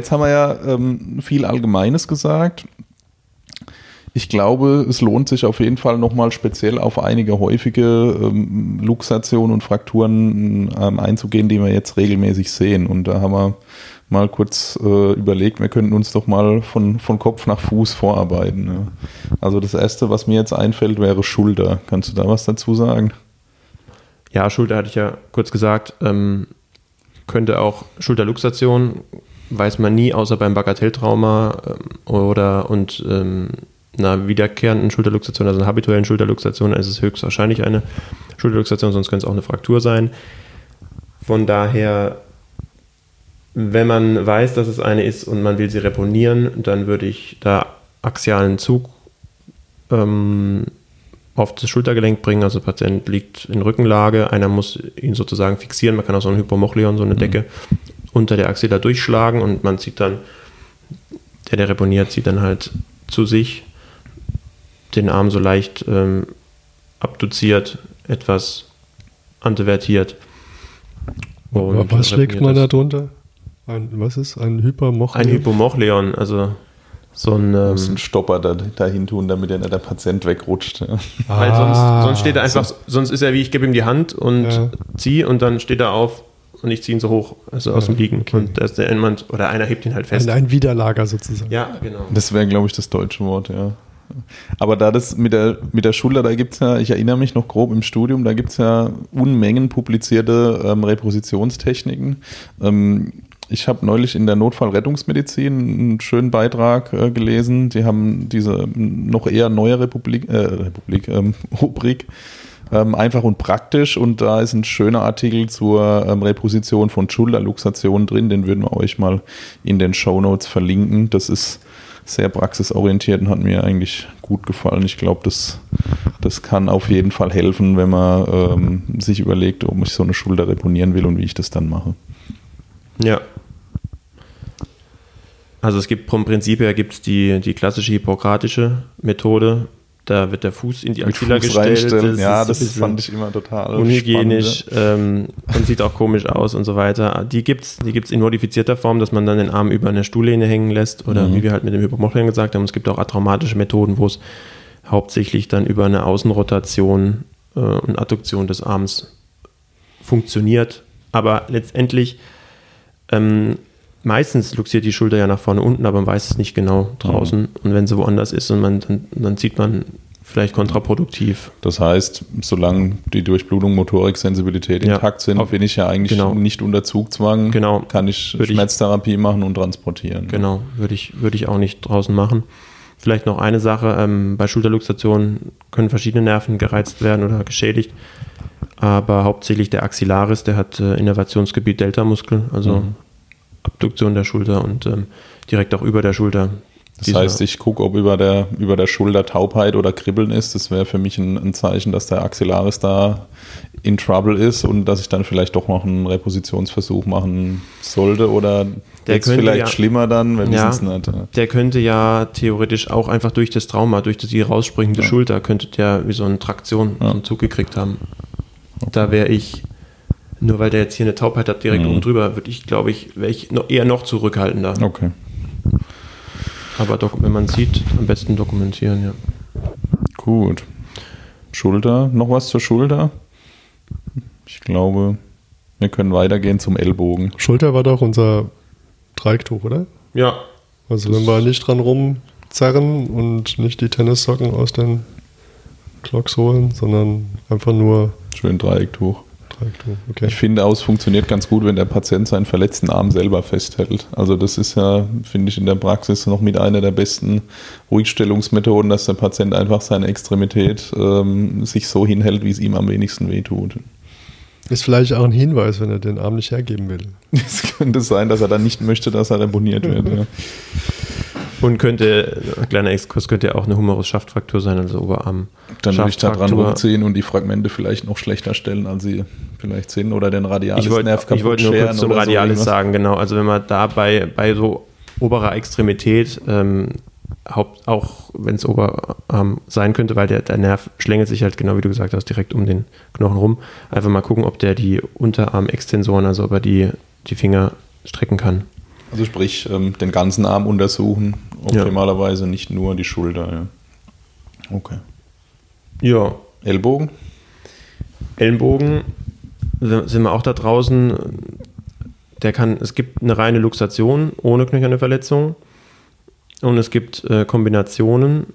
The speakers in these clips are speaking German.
Jetzt haben wir ja ähm, viel Allgemeines gesagt. Ich glaube, es lohnt sich auf jeden Fall nochmal speziell auf einige häufige ähm, Luxationen und Frakturen ähm, einzugehen, die wir jetzt regelmäßig sehen. Und da haben wir mal kurz äh, überlegt, wir könnten uns doch mal von, von Kopf nach Fuß vorarbeiten. Ja. Also das Erste, was mir jetzt einfällt, wäre Schulter. Kannst du da was dazu sagen? Ja, Schulter hatte ich ja kurz gesagt. Ähm, könnte auch Schulterluxation weiß man nie, außer beim Bagatelltrauma ähm, oder und ähm, einer wiederkehrenden Schulterluxation, also einer habituellen Schulterluxation, ist es höchstwahrscheinlich eine Schulterluxation, sonst könnte es auch eine Fraktur sein. Von daher, wenn man weiß, dass es eine ist und man will sie reponieren, dann würde ich da axialen Zug ähm, auf das Schultergelenk bringen. Also der Patient liegt in Rückenlage, einer muss ihn sozusagen fixieren. Man kann auch so ein Hypomochleon, so eine mhm. Unter der Achse da durchschlagen und man zieht dann, der, der reponiert, zieht dann halt zu sich den Arm so leicht ähm, abduziert, etwas antivertiert. Und was schlägt man da drunter? Ein, was ist ein Hypermochleon? Ein Hypomochleon, also so ein, ähm, muss einen Stopper da, dahin tun, damit der, der Patient wegrutscht. Ja. Weil sonst, sonst steht er einfach, sonst ist er wie ich gebe ihm die Hand und ja. ziehe und dann steht er auf und ich ziehe ihn so hoch, also aus ja, dem Liegen. Okay. Und da ist der jemand, oder einer hebt ihn halt fest. Ein, ein Widerlager sozusagen. Ja, genau. Das wäre, glaube ich, das deutsche Wort, ja. Aber da das mit der, mit der Schulter, da gibt es ja, ich erinnere mich noch grob im Studium, da gibt es ja Unmengen publizierte ähm, Repositionstechniken. Ähm, ich habe neulich in der Notfallrettungsmedizin einen schönen Beitrag äh, gelesen. Die haben diese noch eher neue Republik, äh, Republik ähm, Rubrik ähm, einfach und praktisch und da ist ein schöner Artikel zur ähm, Reposition von Schulterluxationen drin, den würden wir euch mal in den Show Notes verlinken. Das ist sehr praxisorientiert und hat mir eigentlich gut gefallen. Ich glaube, das, das kann auf jeden Fall helfen, wenn man ähm, sich überlegt, ob ich so eine Schulter reponieren will und wie ich das dann mache. Ja. Also es gibt vom Prinzip her gibt es die, die klassische hippokratische Methode, da wird der Fuß in die Axilla gestellt. Das ja, das fand ich immer total unhygienisch ähm, und sieht auch komisch aus und so weiter. Die gibt es die gibt's in modifizierter Form, dass man dann den Arm über eine Stuhllehne hängen lässt oder mhm. wie wir halt mit dem Hypomochleon gesagt haben. Es gibt auch atraumatische Methoden, wo es hauptsächlich dann über eine Außenrotation äh, und Adduktion des Arms funktioniert. Aber letztendlich ähm, meistens luxiert die Schulter ja nach vorne unten, aber man weiß es nicht genau draußen. Mhm. Und wenn sie woanders ist und man, dann, dann sieht man vielleicht kontraproduktiv. Das heißt, solange die Durchblutung, Motorik, Sensibilität ja. intakt sind, bin ich ja eigentlich genau. nicht unter Zugzwang. Genau. Kann ich würde Schmerztherapie ich, machen und transportieren. Genau, würde ich, würde ich auch nicht draußen machen. Vielleicht noch eine Sache, ähm, bei Schulterluxation können verschiedene Nerven gereizt werden oder geschädigt, aber hauptsächlich der Axillaris, der hat äh, Innervationsgebiet Delta-Muskel, also mhm. Abduktion der Schulter und ähm, direkt auch über der Schulter. Das heißt, ich gucke, ob über der, über der Schulter Taubheit oder Kribbeln ist. Das wäre für mich ein, ein, Zeichen, dass der Axillaris da in Trouble ist und dass ich dann vielleicht doch noch einen Repositionsversuch machen sollte oder der ist vielleicht ja, schlimmer dann, wenn ja, es nicht. Der könnte ja theoretisch auch einfach durch das Trauma, durch die rausspringende ja. Schulter, könnte der wie so eine Traktion ja. Zug gekriegt haben. Okay. Da wäre ich nur weil der jetzt hier eine Taubheit hat, direkt mhm. oben drüber, würde ich, glaube ich, wäre ich noch, eher noch zurückhaltender. Okay. Aber wenn man sieht, am besten dokumentieren, ja. Gut. Schulter, noch was zur Schulter? Ich glaube, wir können weitergehen zum Ellbogen. Schulter war doch unser Dreiecktuch, oder? Ja. Also wenn wir nicht dran rumzerren und nicht die Tennissocken aus den Clocks holen, sondern einfach nur schön Dreiecktuch. Okay. Ich finde auch, es funktioniert ganz gut, wenn der Patient seinen verletzten Arm selber festhält. Also das ist ja, finde ich, in der Praxis noch mit einer der besten Ruhigstellungsmethoden, dass der Patient einfach seine Extremität ähm, sich so hinhält, wie es ihm am wenigsten wehtut. Ist vielleicht auch ein Hinweis, wenn er den Arm nicht hergeben will. Es könnte sein, dass er dann nicht möchte, dass er reponiert wird. ja. Und könnte, kleiner Exkurs, könnte ja auch eine Humerus-Schaftfraktur sein, also Oberarm. Dann würde ich da dran rumziehen und die Fragmente vielleicht noch schlechter stellen, als sie vielleicht sind oder den radiales ich wollt, Nerv kaputt Ich wollte nur kurz zum Radialis so sagen, genau. Also wenn man da bei, bei so oberer Extremität, ähm, Haupt, auch wenn es Oberarm sein könnte, weil der, der Nerv schlängelt sich halt genau wie du gesagt hast, direkt um den Knochen rum. Einfach mal gucken, ob der die Unterarmextensoren, also ob er die, die Finger strecken kann. Also sprich, ähm, den ganzen Arm untersuchen, optimalerweise nicht nur die Schulter. Ja. Okay. Ja, Ellbogen? Ellenbogen sind wir auch da draußen. Der kann, es gibt eine reine Luxation ohne knöcherne Verletzung und es gibt äh, Kombinationen.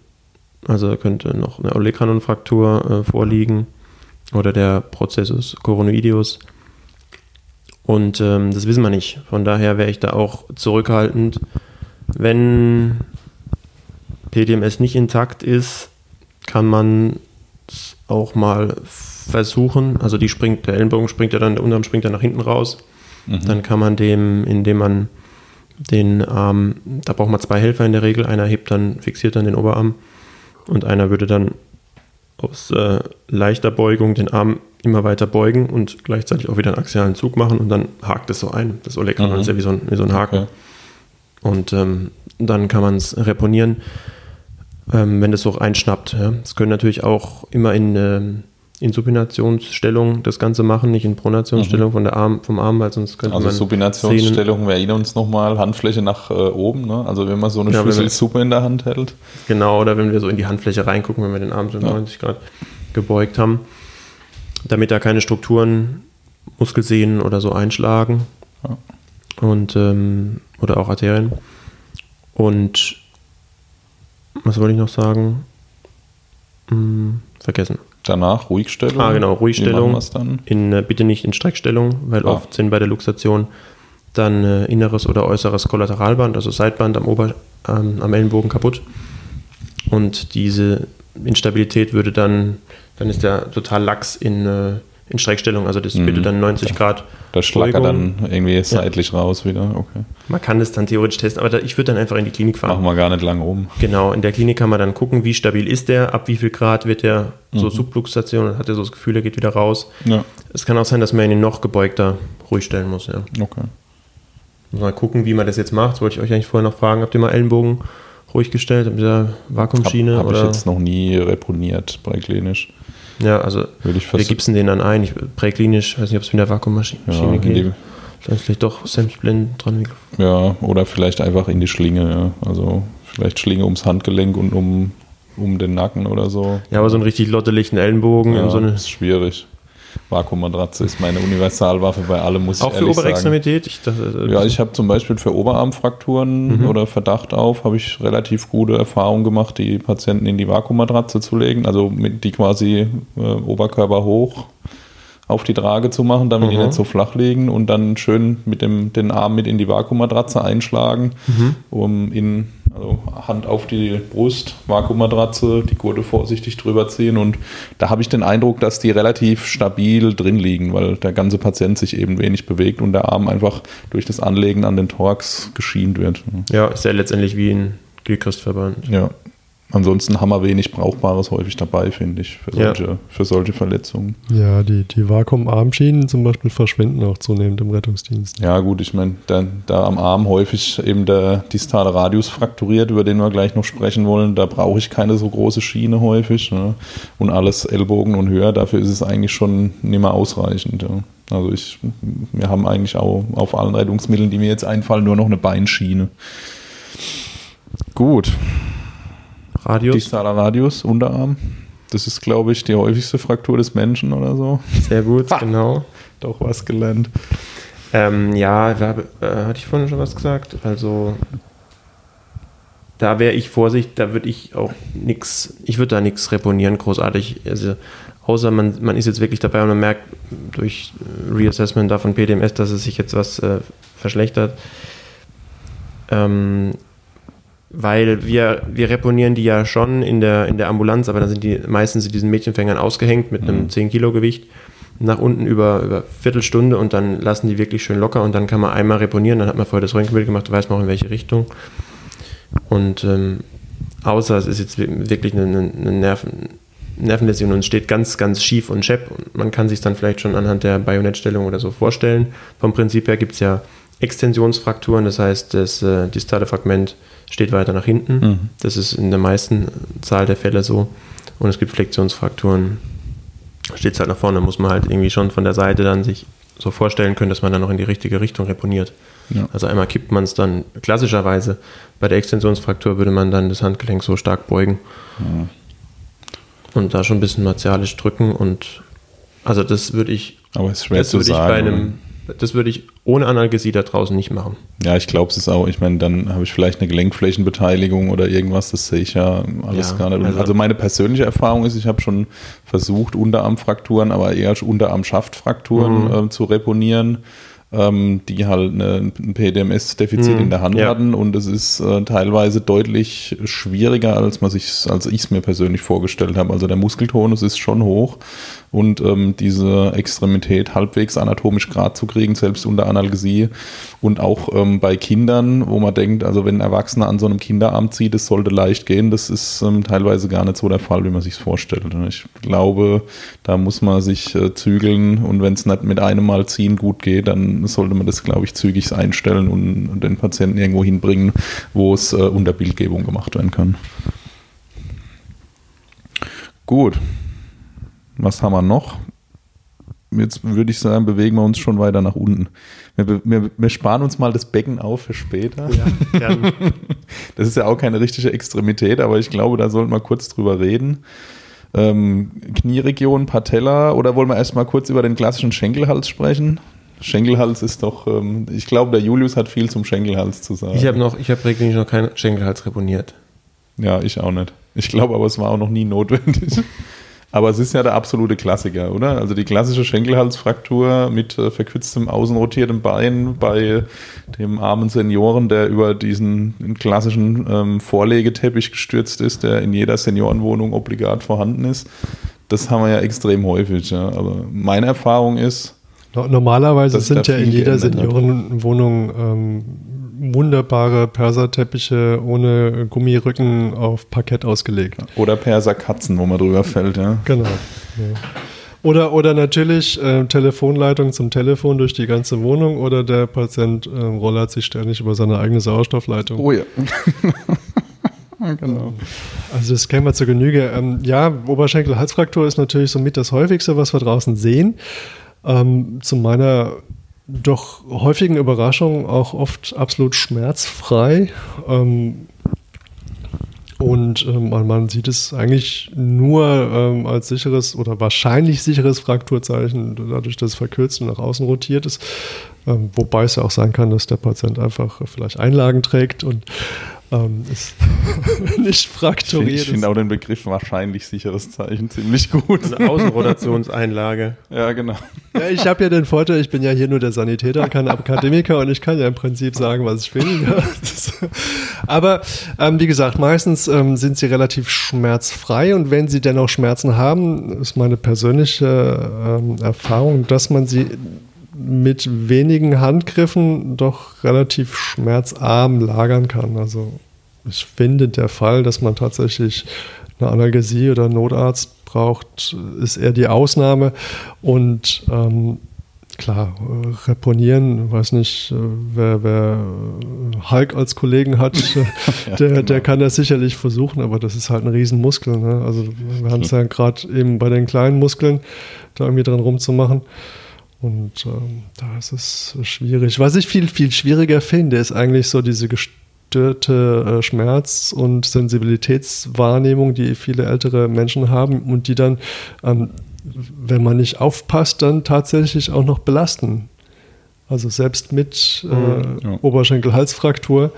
Also könnte noch eine Olecranon-Fraktur äh, vorliegen oder der Prozessus coronoideus. Und ähm, das wissen wir nicht. Von daher wäre ich da auch zurückhaltend. Wenn PDMS nicht intakt ist, kann man es auch mal versuchen. Also die springt, der Ellenbogen springt ja dann, der Unterarm springt ja nach hinten raus. Dann kann man dem, indem man den Arm, da braucht man zwei Helfer in der Regel, einer hebt dann, fixiert dann den Oberarm und einer würde dann aus äh, leichter Beugung den Arm immer weiter beugen und gleichzeitig auch wieder einen axialen Zug machen und dann hakt es so ein. Das Olecranon Mhm. ist ja wie so ein, wie so ein Haken. Okay. Und ähm, dann kann man es reponieren, ähm, wenn das so einschnappt. Ja. Es können natürlich auch immer in, ähm, in Supinationsstellung das Ganze machen, nicht in Pronationsstellung von der Arm, vom Arm, weil sonst könnte Also man Supinationsstellung, wir erinnern uns nochmal, Handfläche nach äh, oben, ne? Also wenn man so eine Ja, Schüssel Suppe in der Hand hält. Genau, oder wenn wir so in die Handfläche reingucken, wenn wir den Arm so Ja. 90 Grad gebeugt haben, damit da keine Strukturen, Muskelsehnen oder so einschlagen. Ja. Und, ähm, oder auch Arterien. Und was wollte ich noch sagen? Hm, vergessen. Danach Ruhigstellung. Ah, genau, Ruhigstellung. In, äh, bitte nicht in Streckstellung, weil Ah. oft sind bei der Luxation dann äh, inneres oder äußeres Kollateralband, also Seitband am, Ober, ähm, am Ellenbogen kaputt. Und diese Instabilität würde dann, dann ist der total lax in, äh, in Streckstellung, also das Mhm. bitte dann 90 Grad. Da schlackert Beugung. dann irgendwie seitlich raus wieder. Okay. Man kann das dann theoretisch testen, aber da, ich würde dann einfach in die Klinik fahren. Machen wir gar nicht lange um. Genau, in der Klinik kann man dann gucken, wie stabil ist der, ab wie viel Grad wird der so Subluxation und hat er so das Gefühl, er geht wieder raus. Ja, Es kann auch sein, dass man ihn noch gebeugter ruhig stellen muss. Ja. okay. Muss mal gucken, wie man das jetzt macht. Das wollte ich euch eigentlich vorher noch fragen. Habt ihr mal Ellenbogen ruhig gestellt mit dieser Vakuumschiene? Habe ich oder? jetzt noch nie reponiert präklinisch. Ja, also Würde ich wir gipsen den dann ein. Ich, präklinisch, weiß nicht, ob es mit der Vakuummaschine Ja, geht. die, Vielleicht, vielleicht doch Samsplin dran. ja, oder vielleicht einfach in die Schlinge. Ja. Also vielleicht Schlinge ums Handgelenk und um, um den Nacken oder so. Ja, aber so einen richtig lottelichten Ellenbogen. Ja, so eine, ist schwierig. Vakuummatratze ist meine Universalwaffe bei allem, muss auch ich für ehrlich sagen. Oberextremität? Ich dachte, äh, Ja, ich habe zum Beispiel für Oberarmfrakturen Mhm. oder Verdacht auf, habe ich relativ gute Erfahrungen gemacht, die Patienten in die Vakuummatratze zu legen, also mit die quasi äh, Oberkörper hoch auf die Trage zu machen, damit die Mhm. nicht so flach liegen und dann schön mit dem den Arm mit in die Vakuummatratze einschlagen, Mhm. um in also Hand auf die Brust, Vakuummatratze, die Gurte vorsichtig drüber ziehen und da habe ich den Eindruck, dass die relativ stabil drin liegen, weil der ganze Patient sich eben wenig bewegt und der Arm einfach durch das Anlegen an den Thorax geschient wird. ja, ist ja letztendlich wie ein Gliedchristverband. Ja. Ansonsten haben wir wenig Brauchbares häufig dabei, finde ich, für Ja. solche, für solche Verletzungen. Ja, die, die Vakuumarmschienen zum Beispiel verschwinden auch zunehmend im Rettungsdienst. Ja, gut, ich meine, da, da am Arm häufig eben der distale Radius frakturiert, über den wir gleich noch sprechen wollen, da brauche ich keine so große Schiene häufig. Ne? Und alles Ellbogen und höher, dafür ist es eigentlich schon nicht mehr ausreichend. Ja. Also ich, wir haben eigentlich auch auf allen Rettungsmitteln, die mir jetzt einfallen, nur noch eine Beinschiene. Gut, Radius, distaler Radius, Unterarm. Das ist, glaube ich, die häufigste Fraktur des Menschen oder so. sehr gut, genau. Doch was gelernt. Ähm, ja, da, äh, hatte ich vorhin schon was gesagt. Also da wäre ich Vorsicht, da würde ich auch nichts, ich würde da nichts reponieren, großartig. Also, außer man, man ist jetzt wirklich dabei und man merkt durch Reassessment da von PDMS, dass es sich jetzt was äh, verschlechtert. Ähm, weil wir, wir reponieren die ja schon in der, in der Ambulanz, aber dann sind die meistens in diesen Mädchenfängern ausgehängt mit einem 10-Kilo-Gewicht nach unten über, über Viertelstunde und dann lassen die wirklich schön locker und dann kann man einmal reponieren, dann hat man vorher das Röntgenbild gemacht, weiß man auch in welche Richtung. Und ähm, außer es ist jetzt wirklich eine, eine Nerven, Nervenläsion und es steht ganz, ganz schief und schepp und man kann sich dann vielleicht schon anhand der Bajonettstellung oder so vorstellen. Vom Prinzip her gibt es ja Extensionsfrakturen, das heißt, das äh, distale Fragment steht weiter nach hinten. Mhm. Das ist in der meisten Zahl der Fälle so. Und es gibt Flexionsfrakturen, steht es halt nach vorne, muss man halt irgendwie schon von der Seite dann sich so vorstellen können, dass man dann noch in die richtige Richtung reponiert. Ja. Also einmal kippt man es dann klassischerweise. Bei der Extensionsfraktur würde man dann das Handgelenk so stark beugen und da schon ein bisschen martialisch drücken und also das würde ich, Aber es ist schwer das würde ich bei einem, das würde ich ohne Analgesie da draußen nicht machen. Ja, ich glaube es ist auch, ich meine, dann habe ich vielleicht eine Gelenkflächenbeteiligung oder irgendwas, das sehe ich ja alles Ja, gar nicht. Also- Also, meine persönliche Erfahrung ist, ich habe schon versucht, Unterarmfrakturen, aber eher Unterarm-Schaftfrakturen Mhm. ähm, zu reponieren, ähm, die halt eine, ein PDMS-Defizit Mhm, in der Hand ja. hatten und es ist äh, teilweise deutlich schwieriger, als als ich es mir persönlich vorgestellt habe. Also der Muskeltonus ist schon hoch und ähm, diese Extremität halbwegs anatomisch gerade zu kriegen, selbst unter Analgesie und auch ähm, bei Kindern, wo man denkt, also wenn ein Erwachsener an so einem Kinderarm zieht, das sollte leicht gehen, das ist ähm, teilweise gar nicht so der Fall, wie man sich vorstellt. Und ich glaube, da muss man sich äh, zügeln und wenn es nicht mit einem Mal ziehen gut geht, dann sollte man das, glaube ich, zügig einstellen und, und den Patienten irgendwo hinbringen, wo es äh, unter Bildgebung gemacht werden kann. Gut. Was haben wir noch? Jetzt würde ich sagen, bewegen wir uns schon weiter nach unten. Wir, wir, wir sparen uns mal das Becken auf für später. gern. Das ist ja auch keine richtige Extremität, aber ich glaube, da sollten wir kurz drüber reden. Ähm, Knieregion, Patella oder wollen wir erstmal kurz über den klassischen Schenkelhals sprechen? Schenkelhals ist doch, ähm, ich glaube, der Julius hat viel zum Schenkelhals zu sagen. Ich habe noch, ich habe regelmäßig noch keinen Schenkelhals reponiert. Ja, ich auch nicht. Ich glaube aber, es war auch noch nie notwendig. Aber es ist ja der absolute Klassiker, oder? Also die klassische Schenkelhalsfraktur mit äh, verkürztem außenrotiertem Bein bei dem armen Senioren, der über diesen klassischen ähm, Vorlegeteppich gestürzt ist, der in jeder Seniorenwohnung obligat vorhanden ist. Das haben wir ja extrem häufig. Ja. Aber meine Erfahrung ist, No- Normalerweise sind ja in jeder. Seniorenwohnung ähm, wunderbare Perserteppiche ohne Gummirücken auf Parkett ausgelegt. oder Perser Katzen, wo man drüber fällt, ja. Genau. Ja. Oder, oder natürlich äh, Telefonleitung zum Telefon durch die ganze Wohnung oder der Patient äh, rollert sich ständig über seine eigene Sauerstoffleitung. Oh ja. genau. Also das kennen wir zur Genüge. Ähm, ja, Oberschenkel-Halsfraktur ist natürlich somit das häufigste, was wir draußen sehen. Ähm, zu meiner doch häufigen Überraschung auch oft absolut schmerzfrei. Ähm, und ähm, man, man sieht es eigentlich nur ähm, als sicheres oder wahrscheinlich sicheres Frakturzeichen, dadurch, dass es verkürzt und nach außen rotiert ist. Ähm, wobei es ja auch sein kann, dass der Patient einfach vielleicht Einlagen trägt und ähm, es nicht Ich finde frakturiert ich find ist. auch den Begriff wahrscheinlich sicheres Zeichen ziemlich gut. Eine Außenrotationseinlage. Ja, genau. Ja, ich habe ja den Vorteil, ich bin ja hier nur der Sanitäter, kein Akademiker und ich kann ja im Prinzip sagen, was ich will. Ist- Aber ähm, wie gesagt, meistens ähm, sind sie relativ schmerzfrei und wenn sie dennoch Schmerzen haben, ist meine persönliche ähm, Erfahrung, dass man sie mit wenigen Handgriffen doch relativ schmerzarm lagern kann. Also ich finde, der Fall, dass man tatsächlich eine Analgesie oder einen Notarzt braucht, ist eher die Ausnahme. Und ähm, klar, äh, reponieren, weiß nicht, äh, wer, wer Hulk als Kollegen hat, äh, Ja, der, genau. der kann das sicherlich versuchen, aber das ist halt ein Riesenmuskel. Ne? Also wir haben es ja gerade eben bei den kleinen Muskeln da irgendwie dran rumzumachen. Und ähm, da ist es schwierig. Was ich viel, viel schwieriger finde, ist eigentlich so diese gestörte äh, Schmerz- und Sensibilitätswahrnehmung, die viele ältere Menschen haben und die dann, ähm, wenn man nicht aufpasst, dann tatsächlich auch noch belasten. Also selbst mit äh, Mhm, ja. Oberschenkel-Halsfraktur,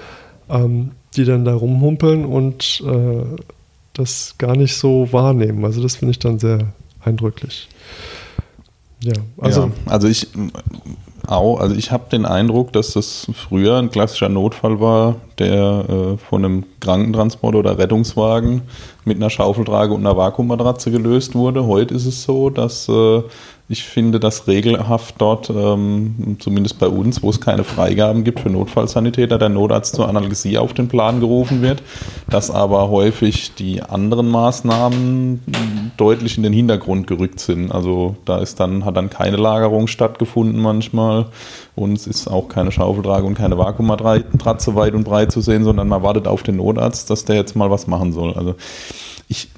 ähm, die dann da rumhumpeln und äh, das gar nicht so wahrnehmen. Also das finde ich dann sehr eindrücklich. Ja, also ja, also ich auch, also ich habe den Eindruck, dass das früher ein klassischer Notfall war, der äh, von einem Krankentransport oder Rettungswagen mit einer Schaufeltrage und einer Vakuummatratze gelöst wurde. Heute ist es so, dass äh, ich finde, dass regelhaft dort, ähm, zumindest bei uns, wo es keine Freigaben gibt für Notfallsanitäter, der Notarzt zur Analgesie auf den Plan gerufen wird, dass aber häufig die anderen Maßnahmen deutlich in den Hintergrund gerückt sind. Also da ist dann, hat dann keine Lagerung stattgefunden manchmal und es ist auch keine Schaufeltrage und keine Vakuummatratze weit und breit zu sehen, sondern man wartet auf den Notarzt, dass der jetzt mal was machen soll. Also ich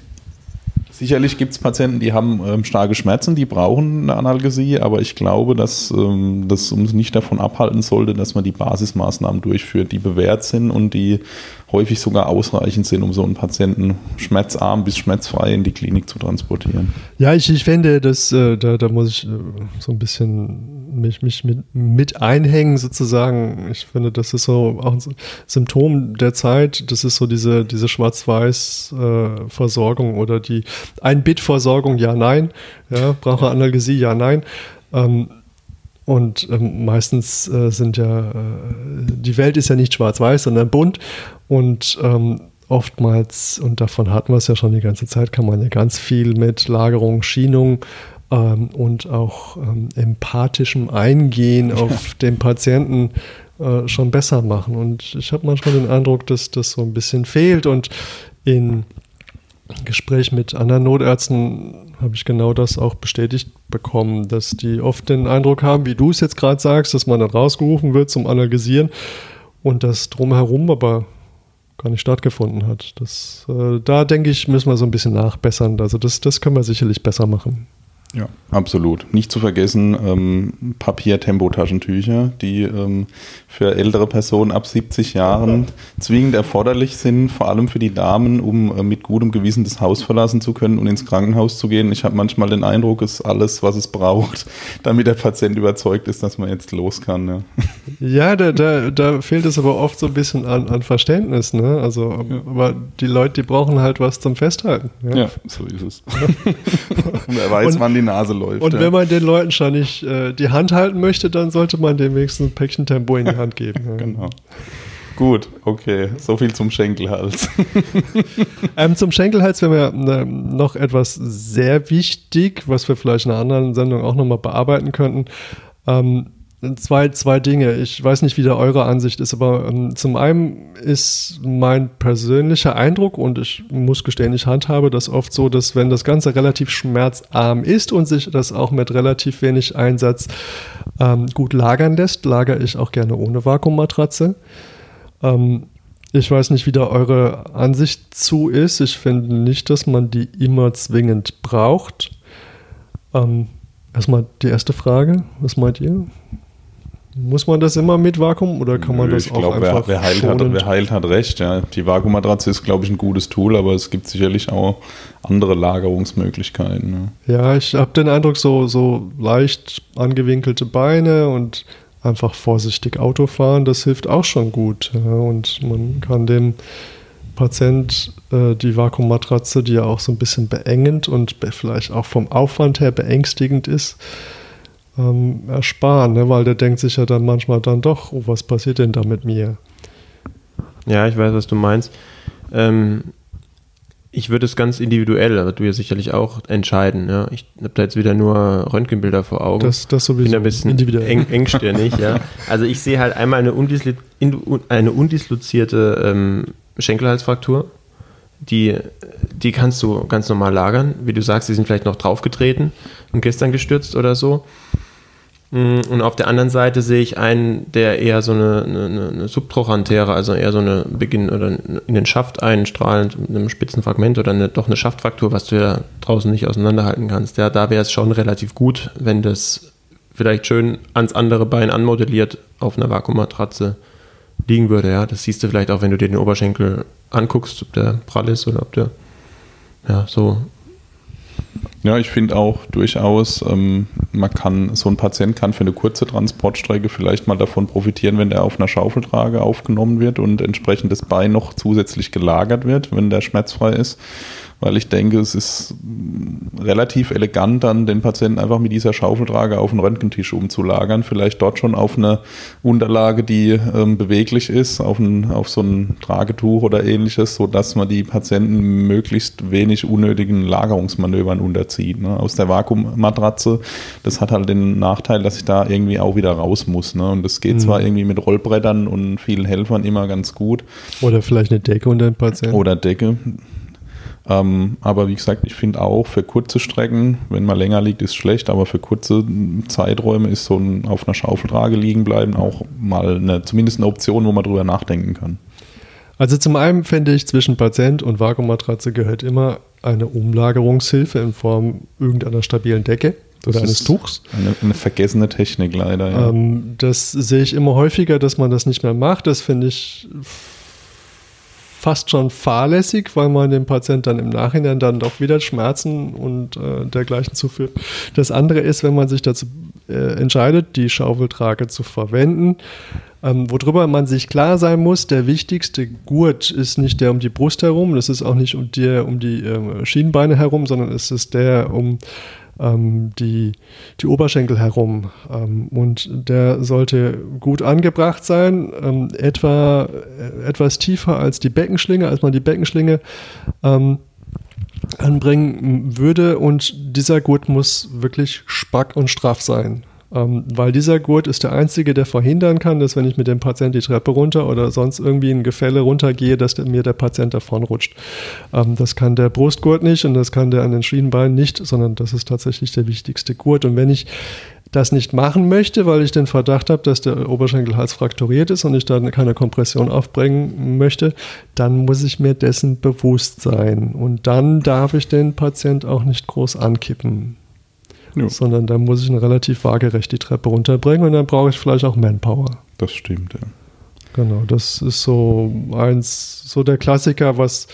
Sicherlich gibt es Patienten, die haben ähm, starke Schmerzen, die brauchen eine Analgesie, aber ich glaube, dass ähm, das uns nicht davon abhalten sollte, dass man die Basismaßnahmen durchführt, die bewährt sind und die häufig sogar ausreichend sind, um so einen Patienten schmerzarm bis schmerzfrei in die Klinik zu transportieren. Ja, ich, ich finde, dass, äh, da, da muss ich äh, so ein bisschen mich, mich mit, mit einhängen sozusagen. Ich finde, das ist so auch ein Symptom der Zeit. Das ist so diese, diese Schwarz-Weiß-Versorgung oder die Ein-Bit-Versorgung, ja, nein. Ja, brauche Analgesie, ja, nein. Ähm, und ähm, meistens äh, sind ja, äh, die Welt ist ja nicht schwarz-weiß, sondern bunt. Und ähm, oftmals, und davon hatten wir es ja schon die ganze Zeit, kann man ja ganz viel mit Lagerung, Schienung ähm, und auch ähm, empathischem Eingehen auf den Patienten äh, schon besser machen. Und ich habe manchmal den Eindruck, dass das so ein bisschen fehlt. Und in Gespräch mit anderen Notärzten habe ich genau das auch bestätigt bekommen, dass die oft den Eindruck haben, wie du es jetzt gerade sagst, dass man dann rausgerufen wird zum Analysieren und das drumherum aber gar nicht stattgefunden hat. Das, äh, da denke ich, müssen wir so ein bisschen nachbessern. Also das, das können wir sicherlich besser machen. Ja, absolut. Nicht zu vergessen ähm, Papier-Tempotaschentücher, die ähm, für ältere Personen ab 70 Jahren zwingend erforderlich sind, vor allem für die Damen, um äh, mit gutem Gewissen das Haus verlassen zu können und ins Krankenhaus zu gehen. Ich habe manchmal den Eindruck, es ist alles, was es braucht, damit der Patient überzeugt ist, dass man jetzt los kann. Ja, ja da, da, da fehlt es aber oft so ein bisschen an, an Verständnis. Ne? Also, ja. aber die Leute, die brauchen halt was zum Festhalten. Ja, ja so ist es. und er weiß, und, wann die die Nase läuft. Und ja. wenn man den Leuten schon nicht äh, die Hand halten möchte, dann sollte man dem wenigstens ein Päckchen Tempo in die Hand geben. Ja. genau. Gut, okay. So viel zum Schenkelhals. ähm, zum Schenkelhals wäre mir äh, noch etwas sehr wichtig, was wir vielleicht in einer anderen Sendung auch nochmal bearbeiten könnten. Ähm, zwei, zwei Dinge. Ich weiß nicht, wie da eure Ansicht ist, aber ähm, zum einen ist mein persönlicher Eindruck und ich muss gestehen, ich handhabe das oft so, dass wenn das Ganze relativ schmerzarm ist und sich das auch mit relativ wenig Einsatz ähm, gut lagern lässt, lagere ich auch gerne ohne Vakuummatratze. Ähm, ich weiß nicht, wie da eure Ansicht zu ist. Ich finde nicht, dass man die immer zwingend braucht. Ähm, erstmal die erste Frage. Was meint ihr? Muss man das immer mit Vakuum oder kann man Nö, das ich auch glaub, einfach wer, wer, heilt hat, wer heilt hat recht. Ja. Die Vakuummatratze ist, glaube ich, ein gutes Tool, aber es gibt sicherlich auch andere Lagerungsmöglichkeiten. Ja, ja ich habe den Eindruck, so, so leicht angewinkelte Beine und einfach vorsichtig Auto fahren, das hilft auch schon gut. Ja. Und man kann dem Patient äh, die Vakuummatratze, die ja auch so ein bisschen beengend und vielleicht auch vom Aufwand her beängstigend ist, ähm, ersparen, ne? weil der denkt sich ja dann manchmal dann doch, oh, was passiert denn da mit mir? Ja, ich weiß, was du meinst. Ähm, ich würde es ganz individuell, aber du ja sicherlich auch entscheiden. Ja? Ich habe da jetzt wieder nur Röntgenbilder vor Augen. Das, das sowieso. Bin ein bisschen individuell. Eng, engstirnig, ja. Also ich sehe halt einmal eine, undisli eine undislozierte ähm, Schenkelhalsfraktur. Die, die kannst du ganz normal lagern. Wie du sagst, die sind vielleicht noch draufgetreten und gestern gestürzt oder so. Mm, und auf der anderen Seite sehe ich einen, der eher so eine, eine, eine Subtrochantere, also eher so eine Beginn oder in den Schaft einstrahlend mit einem spitzen Fragment oder eine, doch eine Schaftfraktur, was du ja draußen nicht auseinanderhalten kannst. Ja, da wäre es schon relativ gut, wenn das vielleicht schön ans andere Bein anmodelliert auf einer Vakuummatratze liegen würde. Ja, das siehst du vielleicht auch, wenn du dir den Oberschenkel anguckst, ob der prall ist oder ob der ja so. Ja, ich finde auch durchaus, ähm, man kann, so ein Patient kann für eine kurze Transportstrecke vielleicht mal davon profitieren, wenn der auf einer Schaufeltrage aufgenommen wird und entsprechend das Bein noch zusätzlich gelagert wird, wenn der schmerzfrei ist weil ich denke, es ist relativ elegant, dann den Patienten einfach mit dieser Schaufeltrage auf den Röntgentisch umzulagern, vielleicht dort schon auf eine Unterlage, die ähm, beweglich ist, auf, ein, auf so ein Tragetuch oder ähnliches, sodass man die Patienten möglichst wenig unnötigen Lagerungsmanövern unterzieht. Ne? Aus der Vakuummatratze, das hat halt den Nachteil, dass ich da irgendwie auch wieder raus muss. Ne? Und das geht mhm. zwar irgendwie mit Rollbrettern und vielen Helfern immer ganz gut. Oder vielleicht eine Decke unter den Patienten. Oder Decke. Ähm, aber wie gesagt, ich finde auch für kurze Strecken, wenn man länger liegt, ist schlecht, aber für kurze Zeiträume ist so ein auf einer Schaufeltrage liegen bleiben auch mal eine, zumindest eine Option, wo man drüber nachdenken kann. Also zum einen finde ich, zwischen Patient und Vakuummatratze gehört immer eine Umlagerungshilfe in Form irgendeiner stabilen Decke Das oder eines Tuchs. Eine, eine vergessene Technik leider. Ja. Ähm, das sehe ich immer häufiger, dass man das nicht mehr macht. Das finde ich fast schon fahrlässig, weil man dem Patienten dann im Nachhinein dann doch wieder Schmerzen und äh, dergleichen zuführt. Das andere ist, wenn man sich dazu äh, entscheidet, die Schaufeltrage zu verwenden, ähm, worüber man sich klar sein muss, der wichtigste Gurt ist nicht der um die Brust herum, das ist auch nicht um, der um die ähm, Schienbeine herum, sondern es ist der um ähm, die, die Oberschenkel herum. Ähm, und der sollte gut angebracht sein, ähm, etwa äh, etwas tiefer als die Beckenschlinge, als man die Beckenschlinge ähm, anbringen würde. Und dieser Gurt muss wirklich spack und straff sein. Ähm, weil dieser Gurt ist der einzige, der verhindern kann, dass wenn ich mit dem Patienten die Treppe runter oder sonst irgendwie ein Gefälle runtergehe, dass der, mir der Patient davon rutscht. Ähm, das kann der Brustgurt nicht und das kann der an den Schienenbeinen nicht, sondern das ist tatsächlich der wichtigste Gurt. Und wenn ich das nicht machen möchte, weil ich den Verdacht habe, dass der Oberschenkelhals frakturiert ist und ich dann keine Kompression aufbringen möchte, dann muss ich mir dessen bewusst sein. Und dann darf ich den Patient auch nicht groß ankippen Ja. sondern da muss ich ihn relativ waagerecht die Treppe runterbringen und dann brauche ich vielleicht auch Manpower. Das stimmt, ja. Genau, das ist so eins, so der Klassiker, was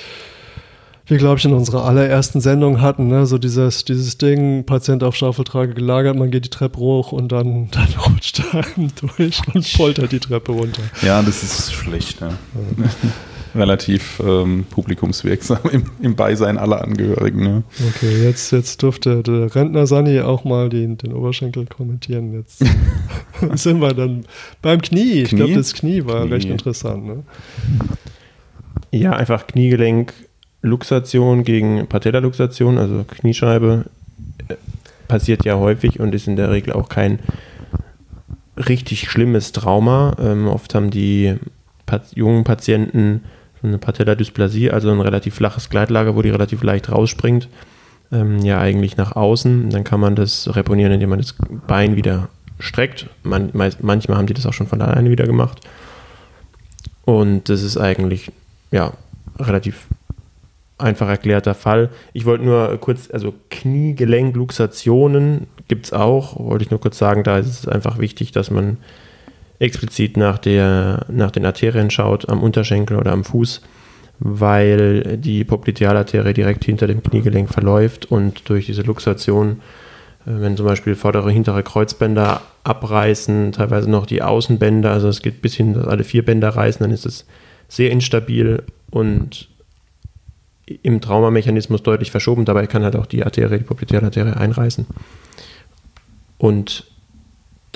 wir, glaube ich, in unserer allerersten Sendung hatten, ne? so dieses, dieses Ding, Patient auf Schaufeltrage gelagert, man geht die Treppe hoch und dann, dann rutscht er einem durch und poltert die Treppe runter. Ja, das ist schlecht, ja. Relativ ähm, publikumswirksam im, im Beisein aller Angehörigen. Ne? Okay, jetzt, jetzt durfte der Rentner Sani auch mal den, den Oberschenkel kommentieren. Jetzt sind wir dann beim Knie. Ich glaube, das Knie war Knie. recht interessant. Ne? Ja, einfach Kniegelenk-Luxation gegen Patellaluxation, also Kniescheibe, äh, passiert ja häufig und ist in der Regel auch kein richtig schlimmes Trauma. Ähm, oft haben die Pat jungen Patienten eine Patella-Dysplasie, also ein relativ flaches Gleitlager, wo die relativ leicht rausspringt, ähm, ja eigentlich nach außen. Dann kann man das reponieren, indem man das Bein wieder streckt. Man, manchmal haben die das auch schon von alleine wieder gemacht. Und das ist eigentlich ja relativ einfach erklärter Fall. Ich wollte nur kurz, also Kniegelenkluxationen gibt es auch, wollte ich nur kurz sagen, da ist es einfach wichtig, dass man explizit nach, der, nach den Arterien schaut, am Unterschenkel oder am Fuß, weil die Poplitealarterie direkt hinter dem Kniegelenk verläuft und durch diese Luxation, äh, wenn zum Beispiel vordere, hintere Kreuzbänder abreißen, teilweise noch die Außenbänder, also es geht bis hin, dass alle vier Bänder reißen, dann ist es sehr instabil und im Traumamechanismus deutlich verschoben. Dabei kann halt auch die Arterie, die Poplitealarterie einreißen. Und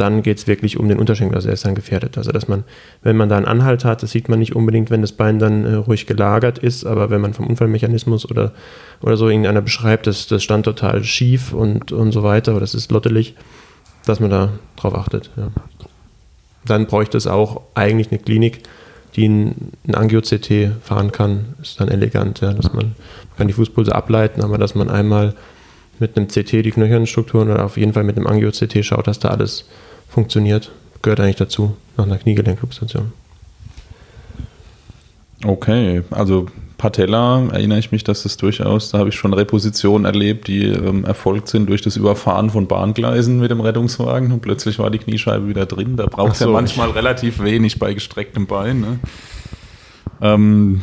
dann geht es wirklich um den Unterschenkel, also er ist dann gefährdet. Also dass man, wenn man da einen Anhalt hat, das sieht man nicht unbedingt, wenn das Bein dann äh, ruhig gelagert ist, aber wenn man vom Unfallmechanismus oder, oder so irgendeiner beschreibt, das, das stand total schief und, und so weiter, oder das ist lottelig, dass man da drauf achtet. Ja. Dann bräuchte es auch eigentlich eine Klinik, die ein, ein Angio-CT fahren kann, ist dann elegant, ja, dass man, man kann die Fußpulse ableiten, aber dass man einmal mit einem CT die Knöchernstrukturen oder auf jeden Fall mit einem Angio-CT schaut, dass da alles funktioniert, gehört eigentlich dazu, nach einer Kniegelenkluxation. Okay, also Patella erinnere ich mich, dass das durchaus, da habe ich schon Repositionen erlebt, die ähm, erfolgt sind durch das Überfahren von Bahngleisen mit dem Rettungswagen und plötzlich war die Kniescheibe wieder drin. Da braucht es so. ja manchmal relativ wenig bei gestrecktem Bein. Ne? Ähm,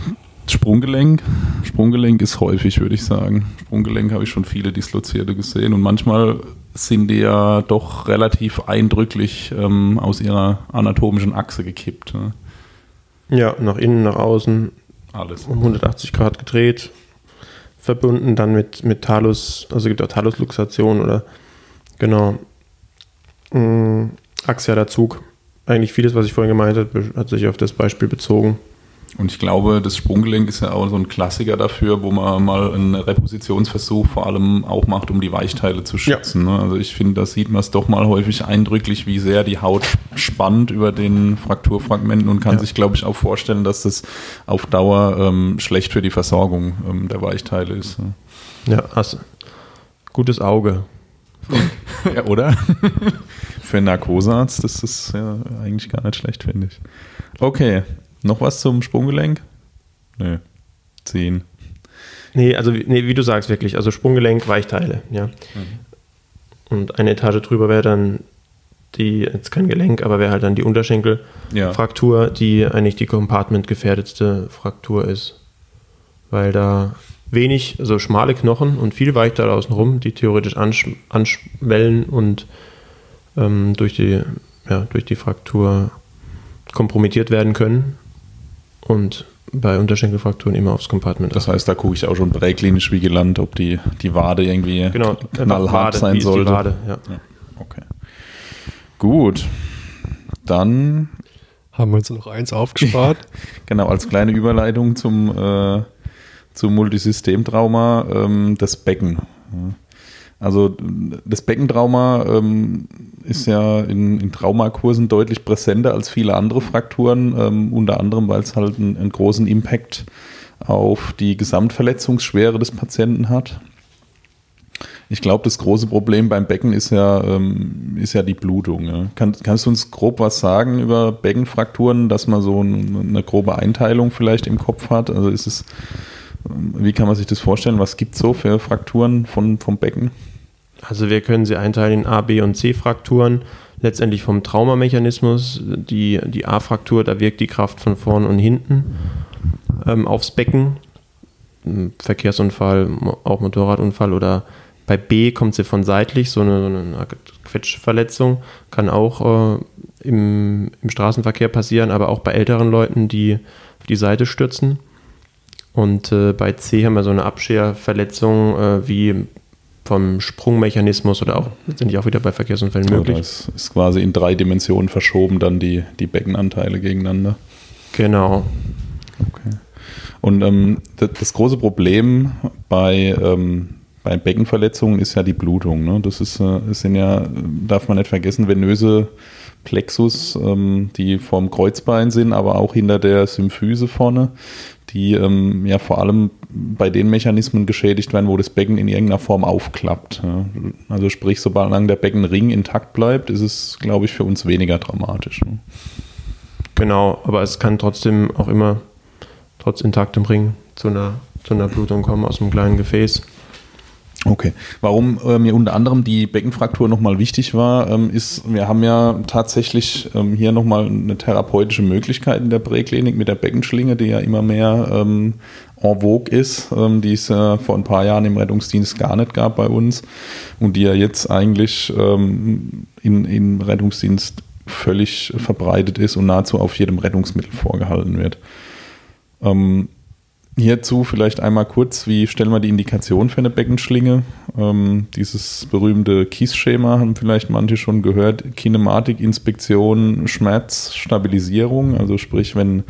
Sprunggelenk. Sprunggelenk ist häufig, würde ich sagen. Sprunggelenk habe ich schon viele Dislozierte gesehen und manchmal sind die ja doch relativ eindrücklich ähm, aus ihrer anatomischen Achse gekippt. Ne? Ja, nach innen, nach außen, Alles. um 180 Grad gedreht, verbunden dann mit, mit Talus, also gibt auch Talusluxation oder genau, mh, axialer Zug. Eigentlich vieles, was ich vorhin gemeint habe, hat sich auf das Beispiel bezogen. Und ich glaube, das Sprunggelenk ist ja auch so ein Klassiker dafür, wo man mal einen Repositionsversuch vor allem auch macht, um die Weichteile zu schützen. Ne? Also ich finde, da sieht man es doch mal häufig eindrücklich, wie sehr die Haut spannt über den Frakturfragmenten und kann Ja. sich, glaube ich, auch vorstellen, dass das auf Dauer ähm, schlecht für die Versorgung ähm, der Weichteile ist. Ne? Ja, hast gutes Auge. Ja, oder? für einen Narkosearzt ist das ja eigentlich gar nicht schlecht, finde ich. Okay, noch was zum Sprunggelenk? Nö. Zehn. Nee, also nee, wie du sagst, wirklich. Also Sprunggelenk, Weichteile, ja. Und eine Etage drüber wäre dann die, jetzt kein Gelenk, aber wäre halt dann die Ja. Unterschenkelfraktur, die eigentlich die compartment-gefährdetste Fraktur ist. Weil da wenig, also schmale Knochen und viel Weichteile außenrum, die theoretisch ansch anschwellen und ähm, durch, die, ja, durch die Fraktur kompromittiert werden können. Und bei Unterschenkelfrakturen immer aufs Compartment. Das heißt, da gucke ich auch schon präklinisch wie gelandet, ob die, die Wade irgendwie genau, knallhart Wade, sein ist die sollte. Wade, ja. Okay. Gut. Dann, Haben wir uns noch eins aufgespart. genau, als kleine Überleitung zum, äh, zum Multisystemtrauma, ähm, das Becken. Ja. Also das Beckentrauma ähm, ist ja in, in Traumakursen deutlich präsenter als viele andere Frakturen, ähm, unter anderem, weil es halt einen, einen großen Impact auf die Gesamtverletzungsschwere des Patienten hat. Ich glaube, das große Problem beim Becken ist ja, ähm, ist ja die Blutung. Ja. Kann, kannst du uns grob was sagen über Beckenfrakturen, dass man so ein, eine grobe Einteilung vielleicht im Kopf hat? Also ist es, wie kann man sich das vorstellen? Was gibt es so für Frakturen von, vom Becken? Also wir können sie einteilen in A, B und C-Frakturen. Letztendlich vom Traumamechanismus. Die, die A-Fraktur, da wirkt die Kraft von vorn und hinten ähm, aufs Becken. Verkehrsunfall, auch Motorradunfall oder bei B kommt sie von seitlich, so eine, so eine Quetschverletzung. Kann auch äh, im, im Straßenverkehr passieren, aber auch bei älteren Leuten, die auf die Seite stürzen. Und äh, bei C haben wir so eine Abscherverletzung äh, wie vom Sprungmechanismus oder auch letztendlich auch wieder bei Verkehrsunfällen Oder möglich. es ist quasi in drei Dimensionen verschoben, dann die, die Beckenanteile gegeneinander. Genau. Okay. Und ähm, das, das große Problem bei, ähm, bei Beckenverletzungen ist ja die Blutung. Ne? Das ist, äh, sind ja, darf man nicht vergessen, venöse Plexus, ähm, die vorm Kreuzbein sind, aber auch hinter der Symphyse vorne, die ähm, ja vor allem bei den Mechanismen geschädigt werden, wo das Becken in irgendeiner Form aufklappt. Ja? Also sprich, sobald der Beckenring intakt bleibt, ist es, glaube ich, für uns weniger dramatisch. Ne? Genau, aber es kann trotzdem auch immer, trotz intaktem Ring, zu einer, zu einer Blutung kommen aus einem kleinen Gefäß. Okay. Warum äh, mir unter anderem die Beckenfraktur nochmal wichtig war, ähm, ist, wir haben ja tatsächlich ähm, hier nochmal eine therapeutische Möglichkeit in der Präklinik mit der Beckenschlinge, die ja immer mehr ähm, en vogue ist, ähm, die es äh, vor ein paar Jahren im Rettungsdienst gar nicht gab bei uns und die ja jetzt eigentlich ähm, in, im Rettungsdienst völlig verbreitet ist und nahezu auf jedem Rettungsmittel vorgehalten wird. Ähm, Hierzu vielleicht einmal kurz, wie stellen wir die Indikation für eine Beckenschlinge? Ähm, dieses berühmte KISS-Schema haben vielleicht manche schon gehört. Kinematik, Inspektion, Schmerz, Stabilisierung. Also sprich, wenn